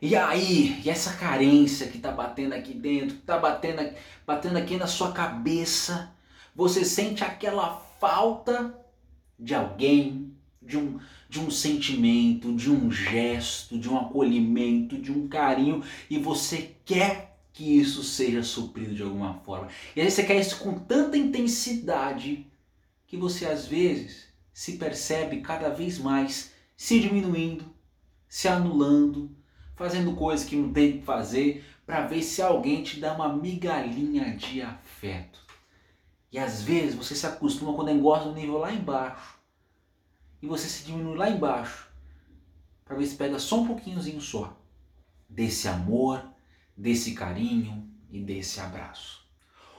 E aí, e essa carência que tá batendo aqui dentro, que tá batendo, batendo aqui na sua cabeça, você sente aquela falta de alguém, de um, de um sentimento, de um gesto, de um acolhimento, de um carinho, e você quer que isso seja suprido de alguma forma. E aí você quer isso com tanta intensidade que você às vezes se percebe cada vez mais se diminuindo, se anulando, fazendo coisas que não tem que fazer para ver se alguém te dá uma migalhinha de afeto. E às vezes você se acostuma quando engosta no nível lá embaixo. E você se diminui lá embaixo. Para ver se pega só um pouquinhozinho só desse amor, desse carinho e desse abraço.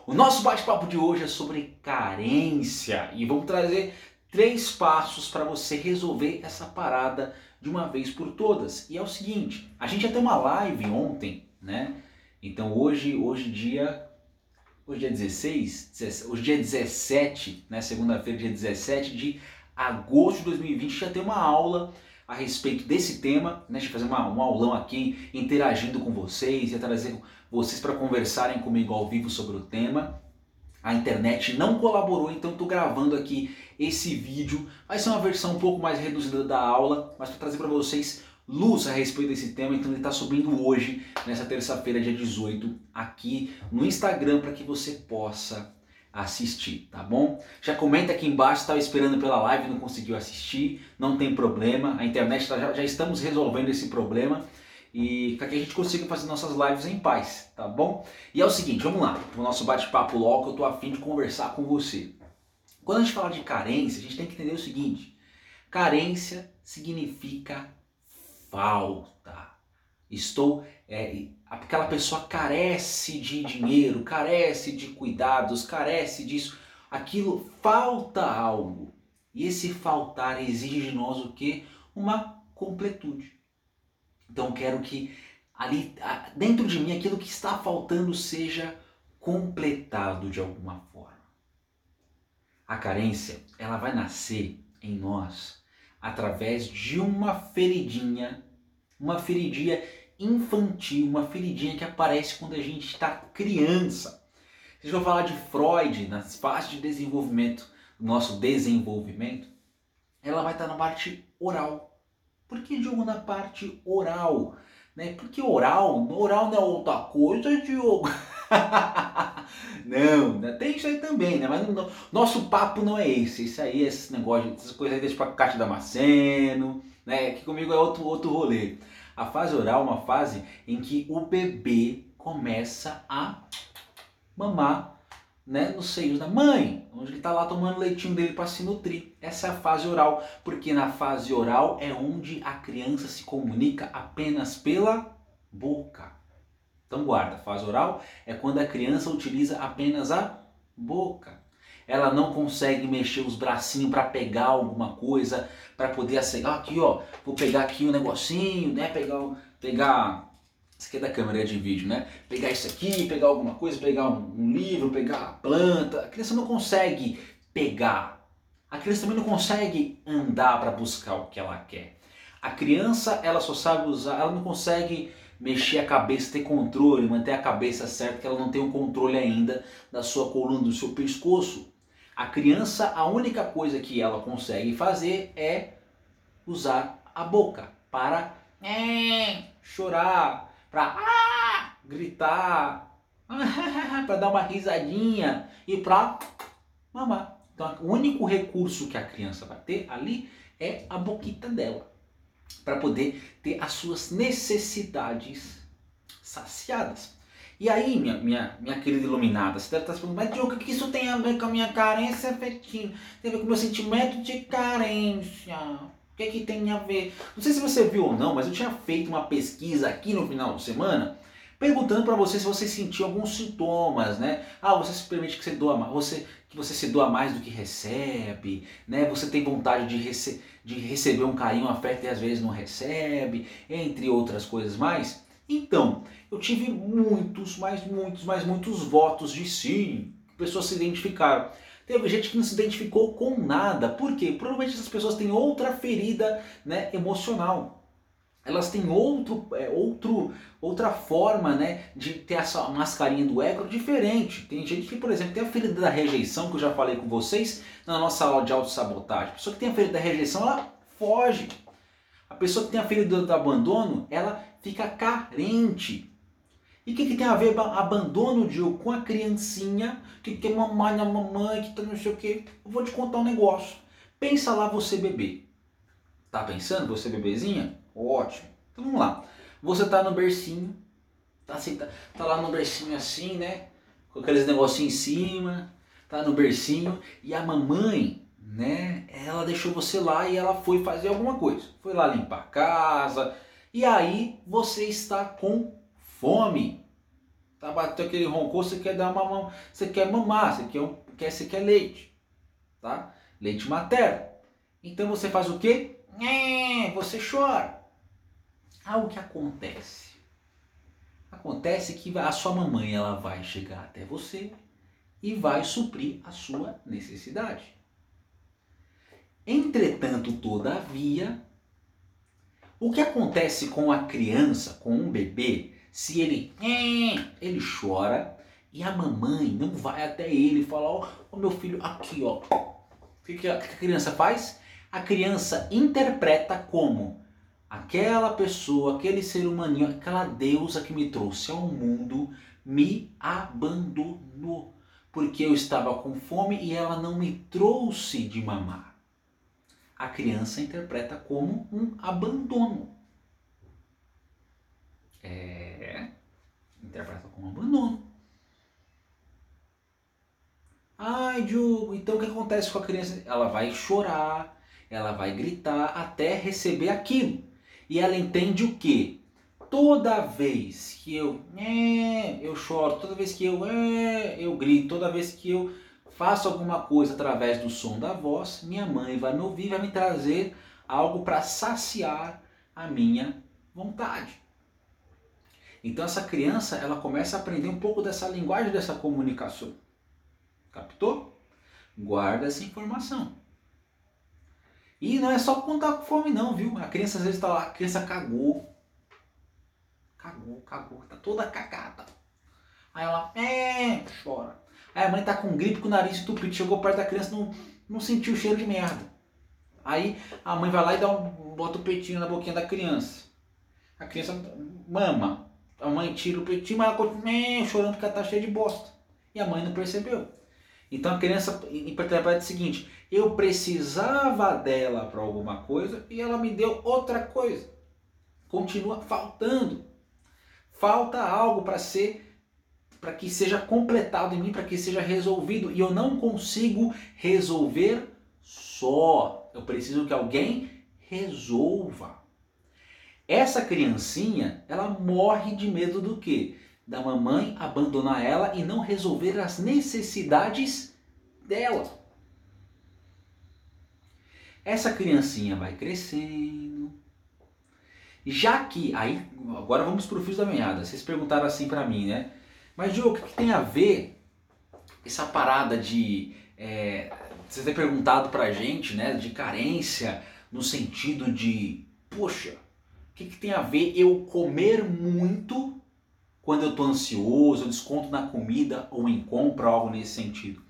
O nosso bate-papo de hoje é sobre carência e vamos trazer três passos para você resolver essa parada de uma vez por todas. E é o seguinte, a gente ter uma live ontem, né? Então hoje, hoje dia hoje é 16, hoje dia 17, né, segunda-feira, dia 17 de agosto de 2020, já tem uma aula a respeito desse tema, né, de fazer uma, um aulão aqui, interagindo com vocês, e trazer vocês para conversarem comigo ao vivo sobre o tema. A internet não colaborou, então estou gravando aqui esse vídeo. Vai ser uma versão um pouco mais reduzida da aula, mas para trazer para vocês luz a respeito desse tema. Então ele está subindo hoje, nessa terça-feira, dia 18, aqui no Instagram para que você possa assistir, tá bom? Já comenta aqui embaixo, estava esperando pela live não conseguiu assistir, não tem problema, a internet tá, já, já estamos resolvendo esse problema e para que a gente consiga fazer nossas lives em paz, tá bom? E é o seguinte, vamos lá, o nosso bate-papo logo, eu tô afim de conversar com você. Quando a gente fala de carência, a gente tem que entender o seguinte, carência significa falta. Estou. É, aquela pessoa carece de dinheiro, carece de cuidados, carece disso. Aquilo falta algo. E esse faltar exige de nós o que? Uma completude. Então quero que ali dentro de mim aquilo que está faltando seja completado de alguma forma. A carência, ela vai nascer em nós através de uma feridinha, uma feridinha infantil, uma feridinha que aparece quando a gente está criança. Vocês vão falar de Freud nas fases de desenvolvimento, nosso desenvolvimento, ela vai estar na parte oral. Por que Diogo na parte oral? Né? Porque oral, oral não é outra coisa, Diogo. não, isso aí também, né? Mas não, nosso papo não é esse. Isso aí, esse negócio, essas coisas aí deixa pra Cátia Damasceno, né? Que comigo é outro, outro rolê. A fase oral é uma fase em que o bebê começa a mamar né, nos seios da mãe, onde ele está lá tomando leitinho dele para se nutrir. Essa é a fase oral, porque na fase oral é onde a criança se comunica apenas pela boca. Então guarda, fase oral é quando a criança utiliza apenas a boca. Ela não consegue mexer os bracinhos para pegar alguma coisa, para poder acegar aqui, ó, vou pegar aqui um negocinho, né, pegar pegar isso aqui é da câmera de vídeo, né? Pegar isso aqui, pegar alguma coisa, pegar um, um livro, pegar a planta. A criança não consegue pegar. A criança também não consegue andar para buscar o que ela quer. A criança, ela só sabe usar, ela não consegue mexer a cabeça, ter controle, manter a cabeça certa, que ela não tem o controle ainda da sua coluna, do seu pescoço. A criança, a única coisa que ela consegue fazer é usar a boca para é, chorar, para ah, gritar, para dar uma risadinha e para mamar. Então, o único recurso que a criança vai ter ali é a boquita dela para poder ter as suas necessidades saciadas. E aí, minha, minha, minha querida iluminada, você deve estar se perguntando, mas Diogo, o que isso tem a ver com a minha carência afetiva? Tem a ver com o meu sentimento de carência? O que, é que tem a ver? Não sei se você viu ou não, mas eu tinha feito uma pesquisa aqui no final de semana perguntando para você se você sentiu alguns sintomas, né? Ah, você se permite que você doa mais, você que você se doa mais do que recebe, né? Você tem vontade de, rece de receber um carinho, um afeto e às vezes não recebe, entre outras coisas mais. Então, eu tive muitos, mas muitos, mas muitos votos de sim. Pessoas se identificaram. Teve gente que não se identificou com nada. Por quê? Provavelmente essas pessoas têm outra ferida né, emocional elas têm outro, é, outro, outra forma né, de ter essa mascarinha do ego diferente. Tem gente que, por exemplo, tem a ferida da rejeição, que eu já falei com vocês na nossa aula de autossabotagem. A pessoa que tem a ferida da rejeição, ela foge. A pessoa que tem a ferida do abandono, ela fica carente. E o que, que, tem a ver abandono, Diogo, com a criancinha que quer mamãe na mamãe, que tá não sei o que? Eu vou te contar um negócio. Pensa lá você bebê. Tá pensando, você bebezinha? Ótimo. Então vamos lá. Você tá no bercinho, tá, assim, tá, tá lá no bercinho assim, né? Com aqueles negocinhos em cima, tá no bercinho, e a mamãe, né? Ela deixou você lá e ela foi fazer alguma coisa. Foi lá limpar a casa, e aí você está com fome. Tá batendo aquele roncou, você quer dar uma mão, você quer mamar, você quer, quer, você quer leite, tá? Leite materno. Então você faz o quê? Você chora. Algo que acontece. Acontece que a sua mamãe ela vai chegar até você e vai suprir a sua necessidade. Entretanto, todavia, o que acontece com a criança, com um bebê, se ele ele chora e a mamãe não vai até ele e fala: Ó, oh, meu filho, aqui, ó. O que a criança faz? A criança interpreta como aquela pessoa, aquele ser humaninho, aquela deusa que me trouxe ao mundo me abandonou. Porque eu estava com fome e ela não me trouxe de mamar. A criança interpreta como um abandono. É. Interpreta como abandono. Ai, Diogo, então o que acontece com a criança? Ela vai chorar, ela vai gritar até receber aquilo. E ela entende o que? Toda vez que eu eu choro, toda vez que eu eu grito, toda vez que eu faço alguma coisa através do som da voz, minha mãe vai me ouvir, vai me trazer algo para saciar a minha vontade. Então essa criança, ela começa a aprender um pouco dessa linguagem dessa comunicação. Captou? Guarda essa informação. E não é só quando tá com fome não, viu? A criança às vezes tá lá, a criança cagou. Cagou, cagou, tá toda cagada. Aí ela, é, chora. Aí a mãe tá com gripe, com o nariz entupido, chegou perto da criança, não, não sentiu o cheiro de merda. Aí a mãe vai lá e dá um, bota o peitinho na boquinha da criança. A criança mama. A mãe tira o peitinho, mas ela continua chorando porque ela tá cheia de bosta. E a mãe não percebeu. Então a criança interpreta o seguinte: eu precisava dela para alguma coisa e ela me deu outra coisa. Continua faltando. Falta algo para ser para que seja completado em mim, para que seja resolvido e eu não consigo resolver só. Eu preciso que alguém resolva. Essa criancinha, ela morre de medo do quê? Da mamãe abandonar ela e não resolver as necessidades dela. Essa criancinha vai crescendo. Já que, aí, agora vamos para o fio da meada. Vocês perguntaram assim para mim, né? Mas, Diogo, o que tem a ver essa parada de. É, você ter perguntado pra gente, né? De carência, no sentido de, poxa, o que, que tem a ver eu comer muito quando eu tô ansioso, eu desconto na comida ou em compra, algo nesse sentido?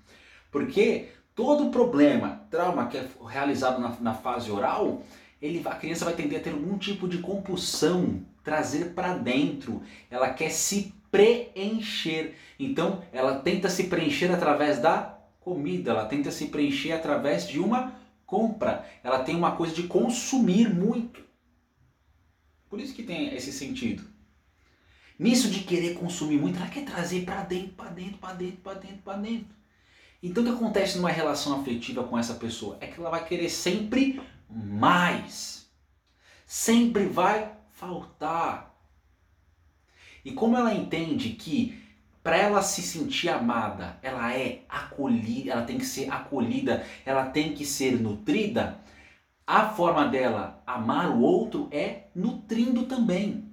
Porque todo problema, trauma que é realizado na, na fase oral, ele, a criança vai tender a ter algum tipo de compulsão, trazer para dentro. Ela quer se preencher. Então, ela tenta se preencher através da comida, ela tenta se preencher através de uma compra. Ela tem uma coisa de consumir muito. Por isso que tem esse sentido. Nisso de querer consumir muito, ela quer trazer para dentro, para dentro, para dentro, para dentro, para dentro. Então o que acontece numa relação afetiva com essa pessoa? É que ela vai querer sempre mais. Sempre vai faltar. E como ela entende que para ela se sentir amada, ela é acolhida, ela tem que ser acolhida, ela tem que ser nutrida, a forma dela amar o outro é nutrindo também.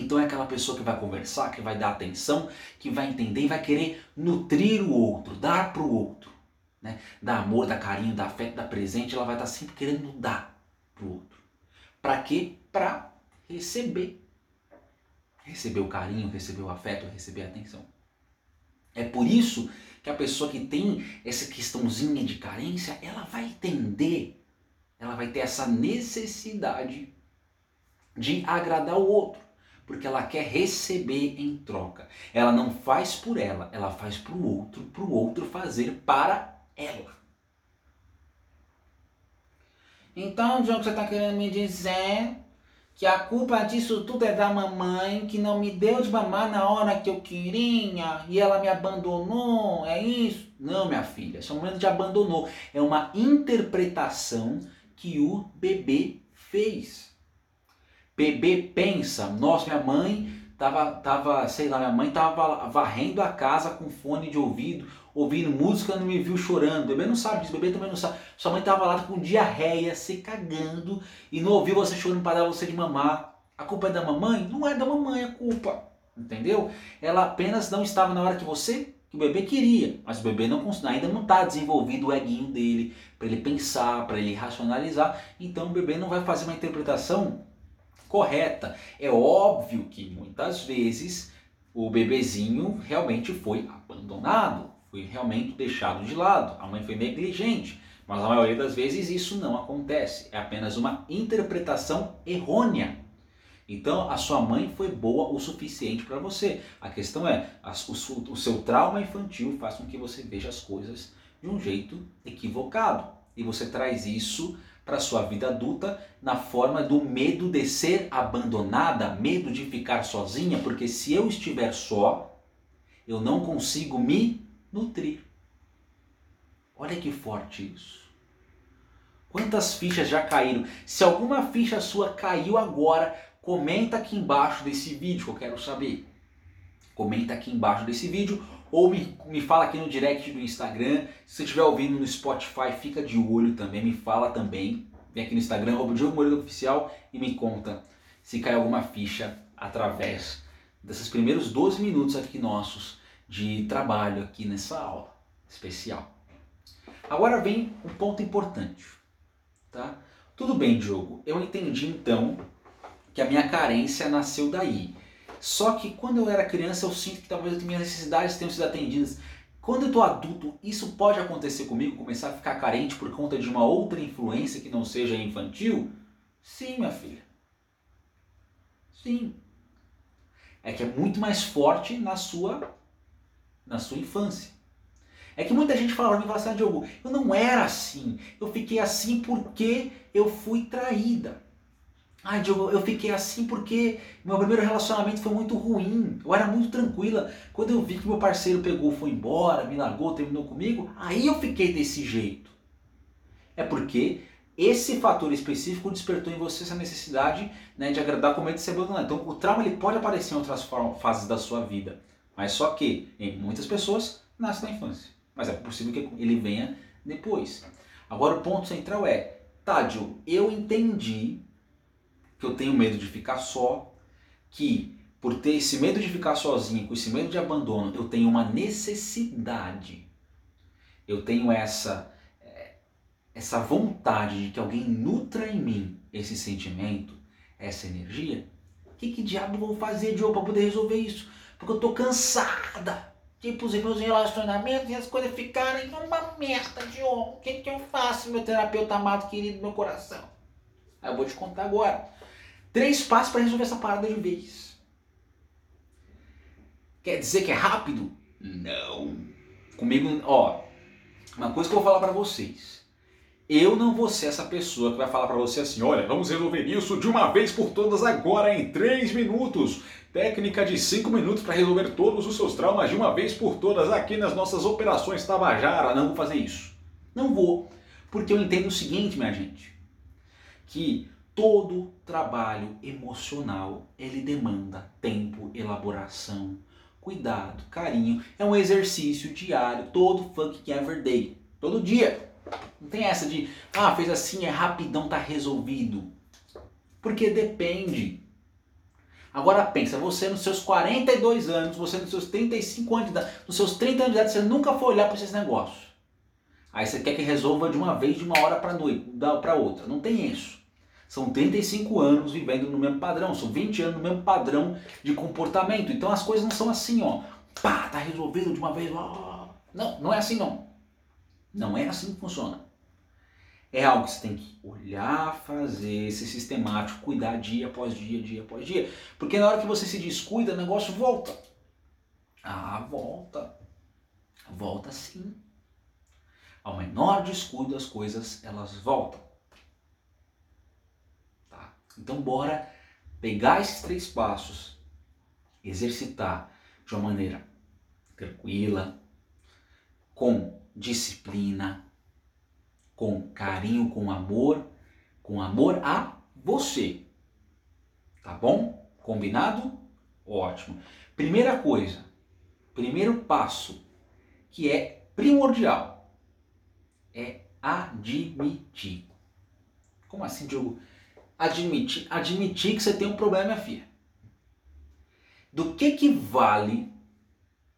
Então é aquela pessoa que vai conversar, que vai dar atenção, que vai entender e vai querer nutrir o outro, dar para o outro. Né? Dar amor, dar carinho, dar afeto, dar presente, ela vai estar sempre querendo dar para o outro. Para quê? Para receber. Receber o carinho, receber o afeto, receber a atenção. É por isso que a pessoa que tem essa questãozinha de carência, ela vai entender, ela vai ter essa necessidade de agradar o outro, porque ela quer receber em troca. Ela não faz por ela, ela faz para o outro, para o outro fazer para ela. Então, João, você está querendo me dizer que a culpa disso tudo é da mamãe, que não me deu de mamar na hora que eu queria e ela me abandonou, é isso? Não, minha filha, não é de abandonou, é uma interpretação que o bebê fez. Bebê pensa, nossa, minha mãe tava, tava, sei lá, minha mãe tava varrendo a casa com fone de ouvido, ouvindo música, não me viu chorando. O bebê não sabe disso, o bebê também não sabe. Sua mãe tava lá com diarreia, se cagando e não ouviu você chorando para dar você de mamar. A culpa é da mamãe? Não é da mamãe a culpa, entendeu? Ela apenas não estava na hora que você, que o bebê queria, mas o bebê não, ainda não está desenvolvido o eguinho dele para ele pensar, para ele racionalizar. Então o bebê não vai fazer uma interpretação correta. É óbvio que muitas vezes o bebezinho realmente foi abandonado, foi realmente deixado de lado, a mãe foi negligente. Mas a maioria das vezes isso não acontece, é apenas uma interpretação errônea. Então a sua mãe foi boa o suficiente para você. A questão é, o seu trauma infantil faz com que você veja as coisas de um jeito equivocado. E você traz isso para sua vida adulta na forma do medo de ser abandonada, medo de ficar sozinha, porque se eu estiver só, eu não consigo me nutrir. Olha que forte isso. Quantas fichas já caíram? Se alguma ficha sua caiu agora, comenta aqui embaixo desse vídeo que eu quero saber. Comenta aqui embaixo desse vídeo ou me, me fala aqui no direct do Instagram. Se você estiver ouvindo no Spotify, fica de olho também, me fala também. Vem aqui no Instagram, Diogo Moreira Oficial e me conta se caiu alguma ficha através desses primeiros 12 minutos aqui nossos de trabalho aqui nessa aula especial. Agora vem um ponto importante, tá? Tudo bem, Diogo, eu entendi então que a minha carência nasceu daí. Só que quando eu era criança eu sinto que talvez as minhas necessidades tenham sido atendidas. Quando eu estou adulto, isso pode acontecer comigo, começar a ficar carente por conta de uma outra influência que não seja infantil? Sim, minha filha. Sim. É que é muito mais forte na sua na sua infância. É que muita gente fala para mim, fala assim, ah, Diogo, eu não era assim. Eu fiquei assim porque eu fui traída. Ai, Diogo, eu fiquei assim porque meu primeiro relacionamento foi muito ruim. Eu era muito tranquila. Quando eu vi que meu parceiro pegou, foi embora, me largou, terminou comigo, aí eu fiquei desse jeito. É porque esse fator específico despertou em você essa necessidade né, de agradar com medo de ser abandonado. Então, o trauma ele pode aparecer em outras fases da sua vida. Mas só que, em muitas pessoas, nasce na infância. Mas é possível que ele venha depois. Agora, o ponto central é, Tádio, eu entendi que eu tenho medo de ficar só, que por ter esse medo de ficar sozinho, com esse medo de abandono, eu tenho uma necessidade. Eu tenho essa eh, essa vontade de que alguém nutra em mim esse sentimento, essa energia. O que, que diabo vou fazer, Diogo, para poder resolver isso? Porque eu tô cansada. Tipo, os meus relacionamentos e as coisas ficarem uma merda, Diogo. O que, que eu faço, meu terapeuta amado, querido, meu coração? Aí eu vou te contar agora. Três passos para resolver essa parada de vez. Quer dizer que é rápido? Não. Comigo, ó, uma coisa que eu vou falar para vocês. Eu não vou ser essa pessoa que vai falar para você assim, olha, vamos resolver isso de uma vez por todas agora em três minutos. Técnica de cinco minutos para resolver todos os seus traumas de uma vez por todas aqui nas nossas operações Tabajara. Não vou fazer isso. Não vou. Porque eu entendo o seguinte, minha gente, que todo trabalho emocional ele demanda tempo, elaboração, cuidado, carinho. É um exercício diário, todo fucking every day, todo dia. Não tem essa de, ah, fez assim, é rapidão, tá resolvido. Porque depende. Agora pensa, você nos seus 42 anos, você nos seus 35 anos nos seus 30 anos de idade, você nunca foi olhar para esses negócios. Aí você quer que resolva de uma vez, de uma hora para noite, para outra. Não tem isso. São 35 anos vivendo no mesmo padrão, são 20 anos no mesmo padrão de comportamento. Então as coisas não são assim, ó. Pá, tá resolvido de uma vez. Ó. Não, não é assim não. Não é assim que funciona. É algo que você tem que olhar, fazer, ser sistemático, cuidar dia após dia, dia após dia. Porque na hora que você se descuida, o negócio volta. Ah, volta. Volta sim. Ao menor descuido, as coisas elas voltam. Então, bora pegar esses três passos, exercitar de uma maneira tranquila, com disciplina, com carinho, com amor, com amor a você. Tá bom? Combinado? Ótimo. Primeira coisa, primeiro passo, que é primordial, é admitir. Como assim, Diogo? Admitir, admitir que você tem um problema, filha. Do que que vale,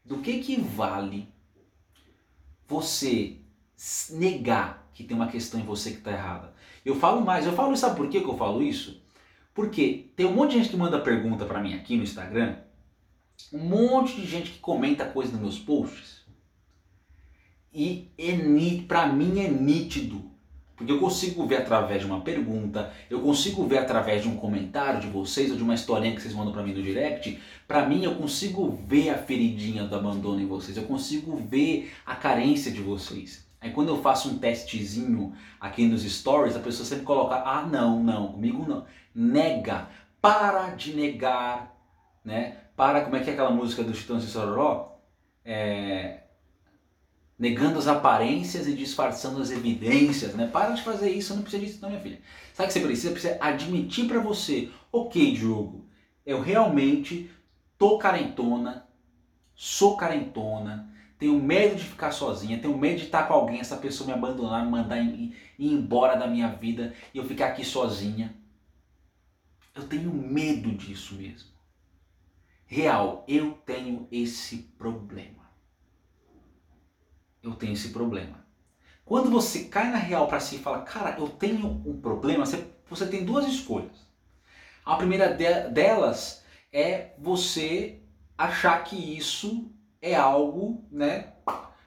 do que que vale você negar que tem uma questão em você que está errada? Eu falo mais, eu falo, sabe por que, que eu falo isso? Porque tem um monte de gente que manda pergunta para mim aqui no Instagram, um monte de gente que comenta coisa nos meus posts, e é, para mim é nítido porque eu consigo ver através de uma pergunta, eu consigo ver através de um comentário de vocês ou de uma historinha que vocês mandam para mim no direct. Para mim, eu consigo ver a feridinha do abandono em vocês, eu consigo ver a carência de vocês. Aí quando eu faço um testezinho aqui nos stories, a pessoa sempre coloca: "Ah, não, não, comigo não". Nega, para de negar, né? Para, como é que é aquela música do Chitão e Sororó? É, negando as aparências e disfarçando as evidências, né? Para de fazer isso, não precisa disso não, minha filha. Sabe o que você precisa? Precisa admitir para você, ok, Diogo, eu realmente tô carentona, sou carentona, tenho medo de ficar sozinha, tenho medo de estar com alguém, essa pessoa me abandonar, me mandar ir, ir embora da minha vida e eu ficar aqui sozinha. Eu tenho medo disso mesmo. Real, eu tenho esse problema eu tenho esse problema. Quando você cai na real para si e fala, cara, eu tenho um problema, você, você tem duas escolhas. A primeira de, delas é você achar que isso é algo né,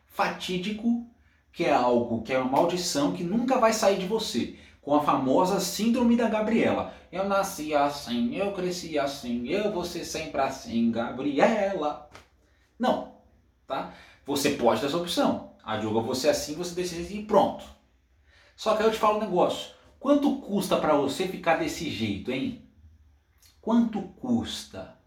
fatídico, que é algo que é uma maldição que nunca vai sair de você. Com a famosa síndrome da Gabriela. Eu nasci assim, eu cresci assim, eu vou ser sempre assim, Gabriela. Não, tá? Você pode ter essa opção. A Diogo, você assim, você decide e pronto. Só que aí eu te falo um negócio. Quanto custa para você ficar desse jeito, hein? Quanto custa?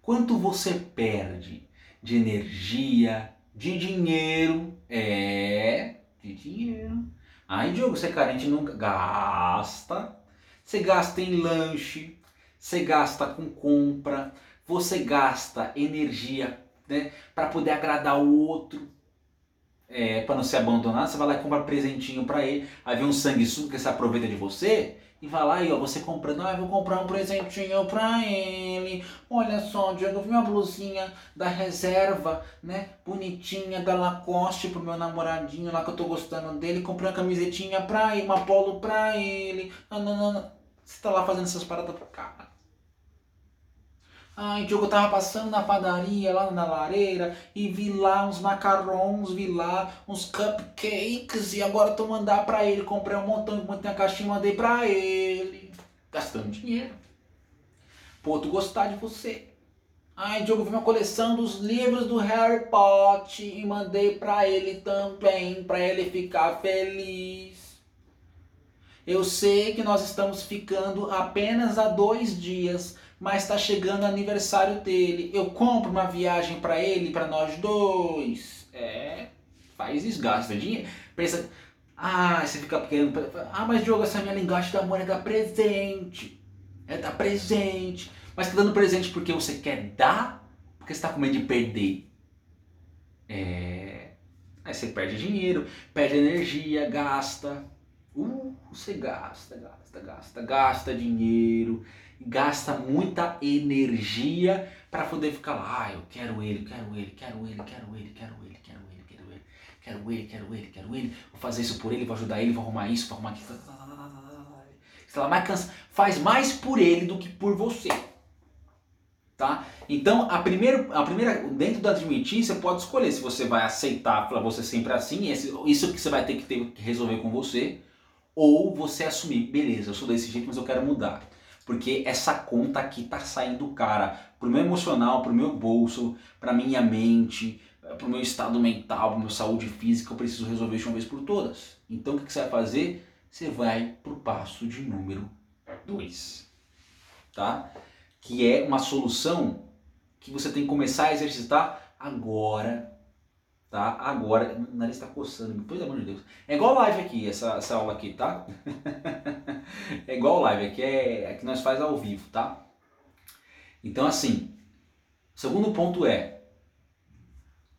Quanto você perde de energia, de dinheiro? É, de dinheiro. Aí, Diogo, você é carente nunca gasta. Você gasta em lanche, você gasta com compra, você gasta energia né, para poder agradar o outro, é, para não ser abandonado, você vai lá e compra presentinho para ele, aí vem um sanguessuga que se aproveita de você e vai lá e ó, você comprando, ah, vou comprar um presentinho para ele. Olha só, Diego, uma blusinha da reserva, né, bonitinha da Lacoste pro meu namoradinho lá que eu tô gostando dele, comprei uma camisetinha pra ele, uma polo pra ele. Não, não, não. Você tá lá fazendo essas paradas pro cara. Ai, Diogo, eu tava passando na padaria lá na lareira e vi lá uns macarrons, vi lá uns cupcakes e agora tô mandar pra ele. Comprei um montão, montei a caixinha e mandei pra ele. Gastando dinheiro. Pô, tu gostar de você. Ai, Diogo, vi uma coleção dos livros do Harry Potter e mandei pra ele também, pra ele ficar feliz. Eu sei que nós estamos ficando apenas há dois dias, mas está chegando o aniversário dele. Eu compro uma viagem para ele, para nós dois. É, faz isso, gasta dinheiro. Pensa, ah, você fica querendo. Ah, mas Diogo, essa minha linguagem da amor é dar presente. É dar presente. Mas tá dando presente porque você quer dar? Porque você está com medo de perder. É. Aí você perde dinheiro, perde energia, gasta. Uh, você gasta, gasta, gasta, gasta dinheiro, gasta muita energia para poder ficar lá, ah, eu quero ele, quero ele, quero ele, quero ele, quero ele, quero ele, quero ele, quero ele, quero ele, quero ele, vou fazer isso por ele, vou ajudar ele, vou arrumar isso, vou arrumar aquilo. Sei lá, mais cansa, faz mais por ele do que por você. Tá? Então, a primeira, a primeira, dentro da admitir, você pode escolher se você vai aceitar para você sempre assim, esse, isso que você vai ter que, ter que resolver com você, ou você assumir, beleza, eu sou desse jeito, mas eu quero mudar. Porque essa conta aqui tá saindo cara pro meu emocional, pro meu bolso, pra minha mente, pro meu estado mental, pra minha saúde física, eu preciso resolver de uma vez por todas. Então o que você vai fazer? Você vai pro passo de número 2. Tá? Que é uma solução que você tem que começar a exercitar agora tá? Agora, o nariz está coçando, pelo amor de Deus. É igual live aqui, essa, essa aula aqui, tá? é igual live, aqui é, que nós faz ao vivo, tá? Então, assim, o segundo ponto é,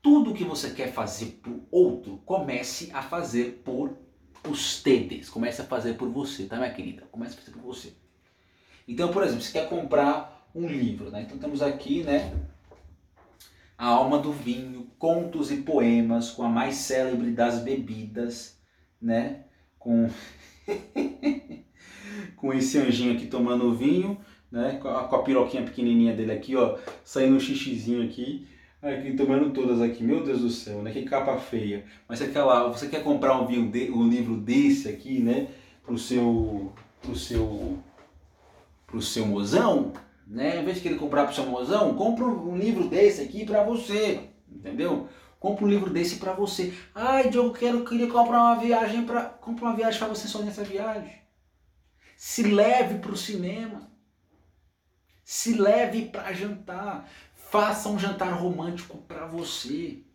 tudo que você quer fazer por outro, comece a fazer por ustedes, comece a fazer por você, tá, minha querida? Comece a fazer por você. Então, por exemplo, você quer comprar um livro, né? Então temos aqui, né, a alma do vinho, contos e poemas com a mais célebre das bebidas, né? Com com esse anjinho aqui tomando vinho, né? Com a, com a piroquinha pequenininha dele aqui, ó, saindo um xixizinho aqui, aqui tomando todas aqui. Meu Deus do céu, né? Que capa feia. Mas você quer lá, você quer comprar um vinho de, um livro desse aqui, né? Pro seu pro seu pro seu mozão, né? Em vez de querer comprar para o seu mozão, compra um livro desse aqui para você, entendeu? Compra um livro desse para você. Ai, Diogo, quero, queria comprar uma viagem para, compra uma viagem para você só nessa viagem. Se leve para o cinema. Se leve para jantar. Faça um jantar romântico para você.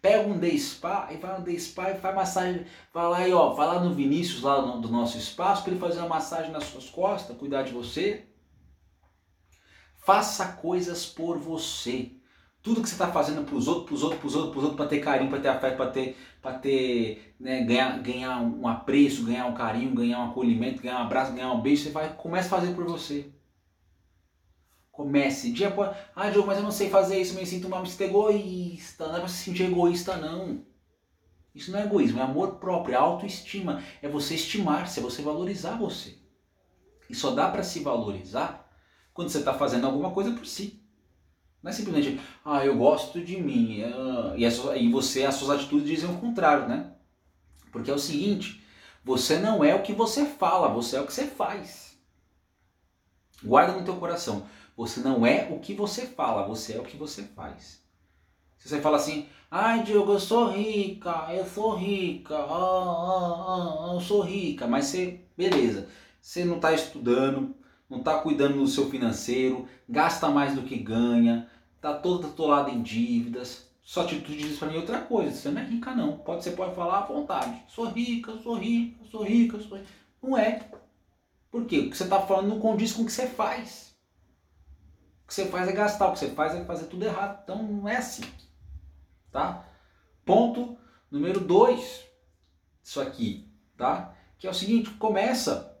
Pega um day spa e vai no day spa e faz massagem. Vai lá e ó, vai lá no Vinícius, lá no, do nosso espaço, para ele fazer uma massagem nas suas costas, cuidar de você. Faça coisas por você. Tudo que você está fazendo para os outros, para os outros, para os outros, para os outros, ter carinho, para ter afeto, para ter, para ter, né, ganhar, ganhar um apreço, ganhar um carinho, ganhar um acolhimento, ganhar um abraço, ganhar um beijo, você vai, comece a fazer por você. Comece. Dia após, ah, Diogo, mas eu não sei fazer isso, me sinto uma sinto egoísta. Não é para se sentir egoísta, não. Isso não é egoísmo, é amor próprio, é autoestima. É você estimar-se, é você valorizar você. E só dá para se valorizar quando você está fazendo alguma coisa por si. Não é simplesmente, ah, eu gosto de mim, ah, e, e você, as suas atitudes dizem o contrário, né? Porque é o seguinte, você não é o que você fala, você é o que você faz. Guarda no teu coração, você não é o que você fala, você é o que você faz. Se você fala assim, ai Diogo, eu sou rica, eu sou rica, ah, ah, ah, eu sou rica, mas você, beleza, você não está estudando, não está cuidando do seu financeiro, gasta mais do que ganha, está todo atolado em dívidas. Sua atitude diz para mim outra coisa, você não é rica não. Pode, você pode falar à vontade. Sou rica, sou rica, sou rica, sou rica. Não é. Por quê? O que você está falando não condiz com o que você faz. O que você faz é gastar, o que você faz é fazer tudo errado. Então não é assim. Tá? Ponto número dois. Isso aqui, tá? Que é o seguinte, começa,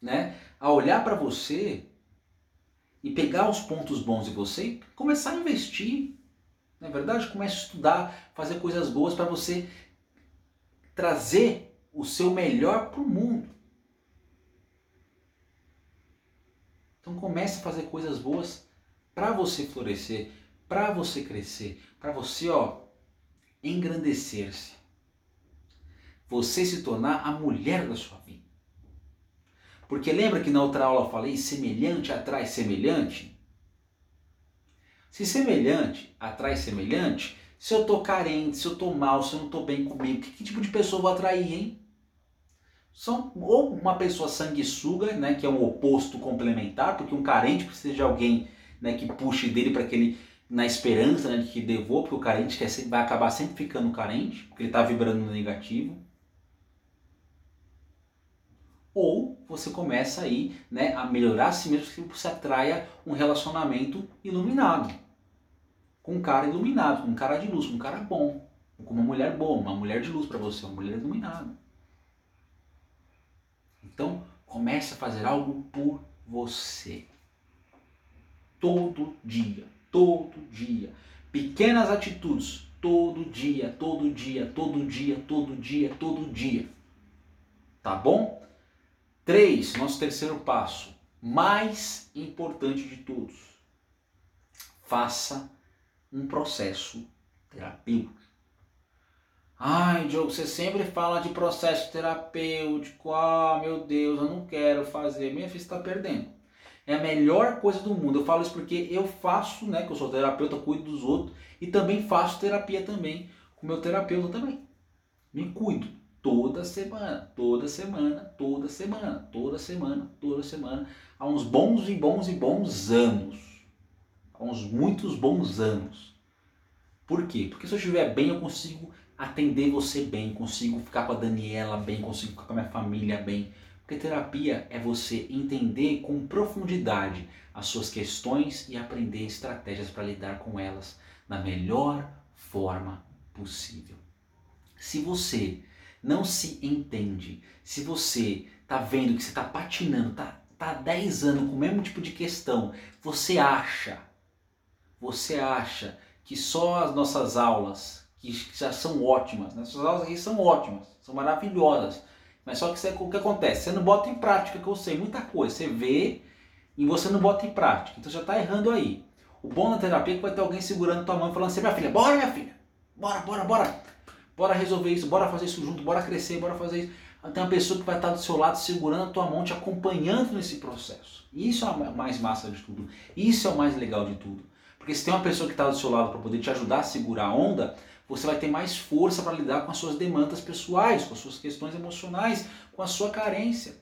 né? a olhar para você e pegar os pontos bons de você e começar a investir. Na é verdade, comece a estudar, fazer coisas boas para você trazer o seu melhor para o mundo. Então comece a fazer coisas boas para você florescer, para você crescer, para você, ó, engrandecer-se. Você se tornar a mulher da sua vida. Porque lembra que na outra aula eu falei semelhante atrai semelhante? Se semelhante atrai semelhante, se eu tô carente, se eu tô mal, se eu não tô bem comigo, que, que tipo de pessoa eu vou atrair, hein? São ou uma pessoa sanguessuga, né, que é um oposto complementar, porque um carente precisa de alguém né, que puxe dele para que ele, na esperança né, de que devolva, porque o carente quer, vai acabar sempre ficando carente, porque ele está vibrando no negativo ou você começa aí né, a melhorar a si mesmo que você atraia um relacionamento iluminado. Com um cara iluminado, com um cara de luz, com um cara bom, com uma mulher boa, uma mulher de luz para você, uma mulher iluminada. Então, comece a fazer algo por você. Todo dia, todo dia. Pequenas atitudes, todo dia, todo dia, todo dia, todo dia, todo dia. Tá bom? Três, nosso terceiro passo, mais importante de todos. Faça um processo terapêutico. Ai, Diogo, você sempre fala de processo terapêutico. Ah, meu Deus, eu não quero fazer. Minha filha está perdendo. É a melhor coisa do mundo. Eu falo isso porque eu faço, né? Que eu sou terapeuta, cuido dos outros e também faço terapia também com meu terapeuta também. Me cuido toda semana, toda semana, toda semana, toda semana, toda semana, há uns bons e bons e bons anos. Há uns muitos bons anos. Por quê? Porque se eu estiver bem, eu consigo atender você bem, consigo ficar com a Daniela bem, consigo ficar com a minha família bem. Porque terapia é você entender com profundidade as suas questões e aprender estratégias para lidar com elas da melhor forma possível. Se você não se entende, se você está vendo que você está patinando, está tá há 10 anos com o mesmo tipo de questão, você acha, você acha que só as nossas aulas que já são ótimas. Né? Essas aulas aqui são ótimas, são maravilhosas. Mas só que você, o que acontece? Você não bota em prática, que eu sei muita coisa. Você vê e você não bota em prática. Então já está errando aí. O bom na terapia é que vai ter alguém segurando tua mão e falando assim, minha filha, bora minha filha, bora, bora, bora. Bora resolver isso, bora fazer isso junto, bora crescer, bora fazer isso. Tem uma pessoa que vai estar do seu lado segurando a tua mão, te acompanhando nesse processo. Isso é o mais massa de tudo. Isso é o mais legal de tudo. Porque se tem uma pessoa que está do seu lado para poder te ajudar a segurar a onda, você vai ter mais força para lidar com as suas demandas pessoais, com as suas questões emocionais, com a sua carência.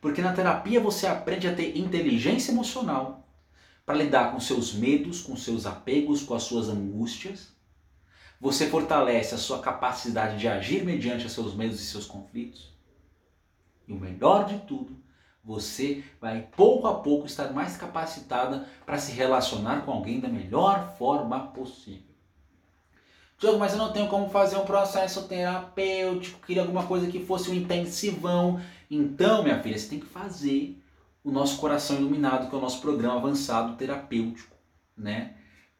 Porque na terapia você aprende a ter inteligência emocional para lidar com seus medos, com seus apegos, com as suas angústias. Você fortalece a sua capacidade de agir mediante os seus medos e seus conflitos. E o melhor de tudo, você vai pouco a pouco estar mais capacitada para se relacionar com alguém da melhor forma possível. Diogo, mas eu não tenho como fazer um processo terapêutico, queria alguma coisa que fosse um intensivão. Então, minha filha, você tem que fazer o nosso coração iluminado, que é o nosso programa avançado terapêutico, né?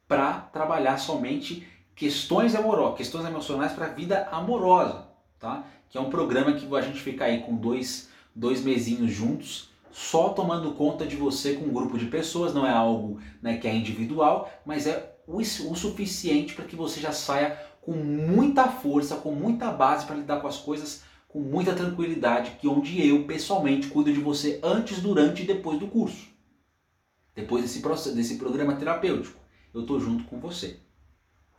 Para trabalhar somente questões amorosas, questões emocionais para a vida amorosa, tá? Que é um programa que a gente fica aí com dois, dois mesinhos juntos, só tomando conta de você com um grupo de pessoas, não é algo né, que é individual, mas é o, o suficiente para que você já saia com muita força, com muita base para lidar com as coisas com muita tranquilidade, que onde eu pessoalmente cuido de você antes, durante e depois do curso. Depois desse, processo, desse programa terapêutico, eu estou junto com você.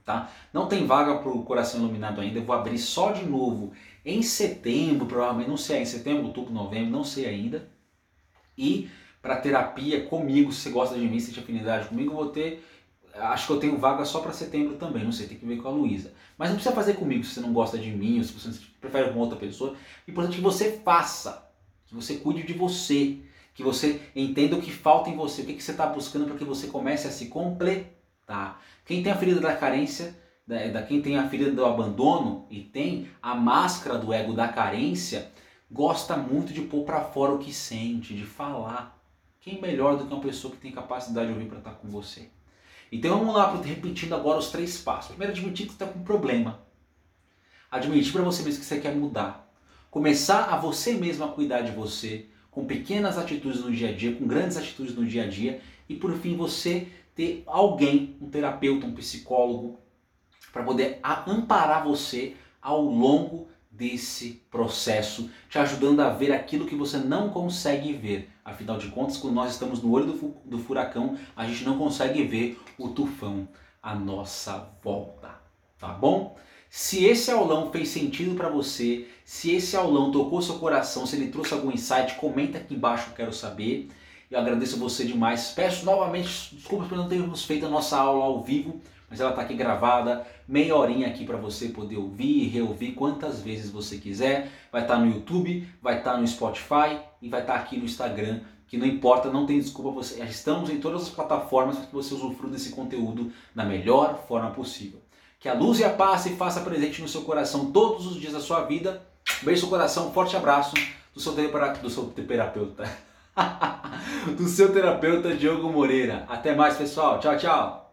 Tá? Não tem vaga para o Coração Iluminado ainda, eu vou abrir só de novo em setembro, provavelmente, não sei, em setembro, outubro, novembro, não sei ainda. E para terapia comigo, se você gosta de mim, se tem afinidade comigo, eu vou ter acho que eu tenho vaga só para setembro também, não sei, tem que ver com a Luísa. Mas não precisa fazer comigo se você não gosta de mim, ou se você prefere com outra pessoa. O importante é que você faça, que você cuide de você, que você entenda o que falta em você, o que, que você está buscando para que você comece a se completar. Quem tem a ferida da carência, da, da, quem tem a ferida do abandono e tem a máscara do ego da carência, gosta muito de pôr para fora o que sente, de falar. Quem melhor do que uma pessoa que tem capacidade de ouvir para estar com você? Então vamos lá, repetindo agora os três passos. Primeiro, admitir que está com um problema. Admitir para você mesmo que você quer mudar. Começar a você mesmo a cuidar de você, com pequenas atitudes no dia a dia, com grandes atitudes no dia a dia. E por fim, você ter alguém, um terapeuta, um psicólogo, para poder amparar você ao longo desse processo, te ajudando a ver aquilo que você não consegue ver. Afinal de contas, quando nós estamos no olho do, furacão, a gente não consegue ver o tufão à nossa volta, tá bom? Se esse aulão fez sentido para você, se esse aulão tocou seu coração, se ele trouxe algum insight, comenta aqui embaixo, eu quero saber. Eu agradeço você demais. Peço novamente desculpas por não termos feito a nossa aula ao vivo, mas ela está aqui gravada, meia horinha aqui para você poder ouvir e reouvir quantas vezes você quiser. Vai estar tá no YouTube, vai estar tá no Spotify e vai estar tá aqui no Instagram, que não importa, não tem desculpa, você, estamos em todas as plataformas para que você usufrua desse conteúdo da melhor forma possível. Que a luz e a paz se faça presente no seu coração todos os dias da sua vida. Beijo no coração, forte abraço do seu, do seu terapeuta. do seu terapeuta Diogo Moreira. Até mais, pessoal. Tchau, tchau.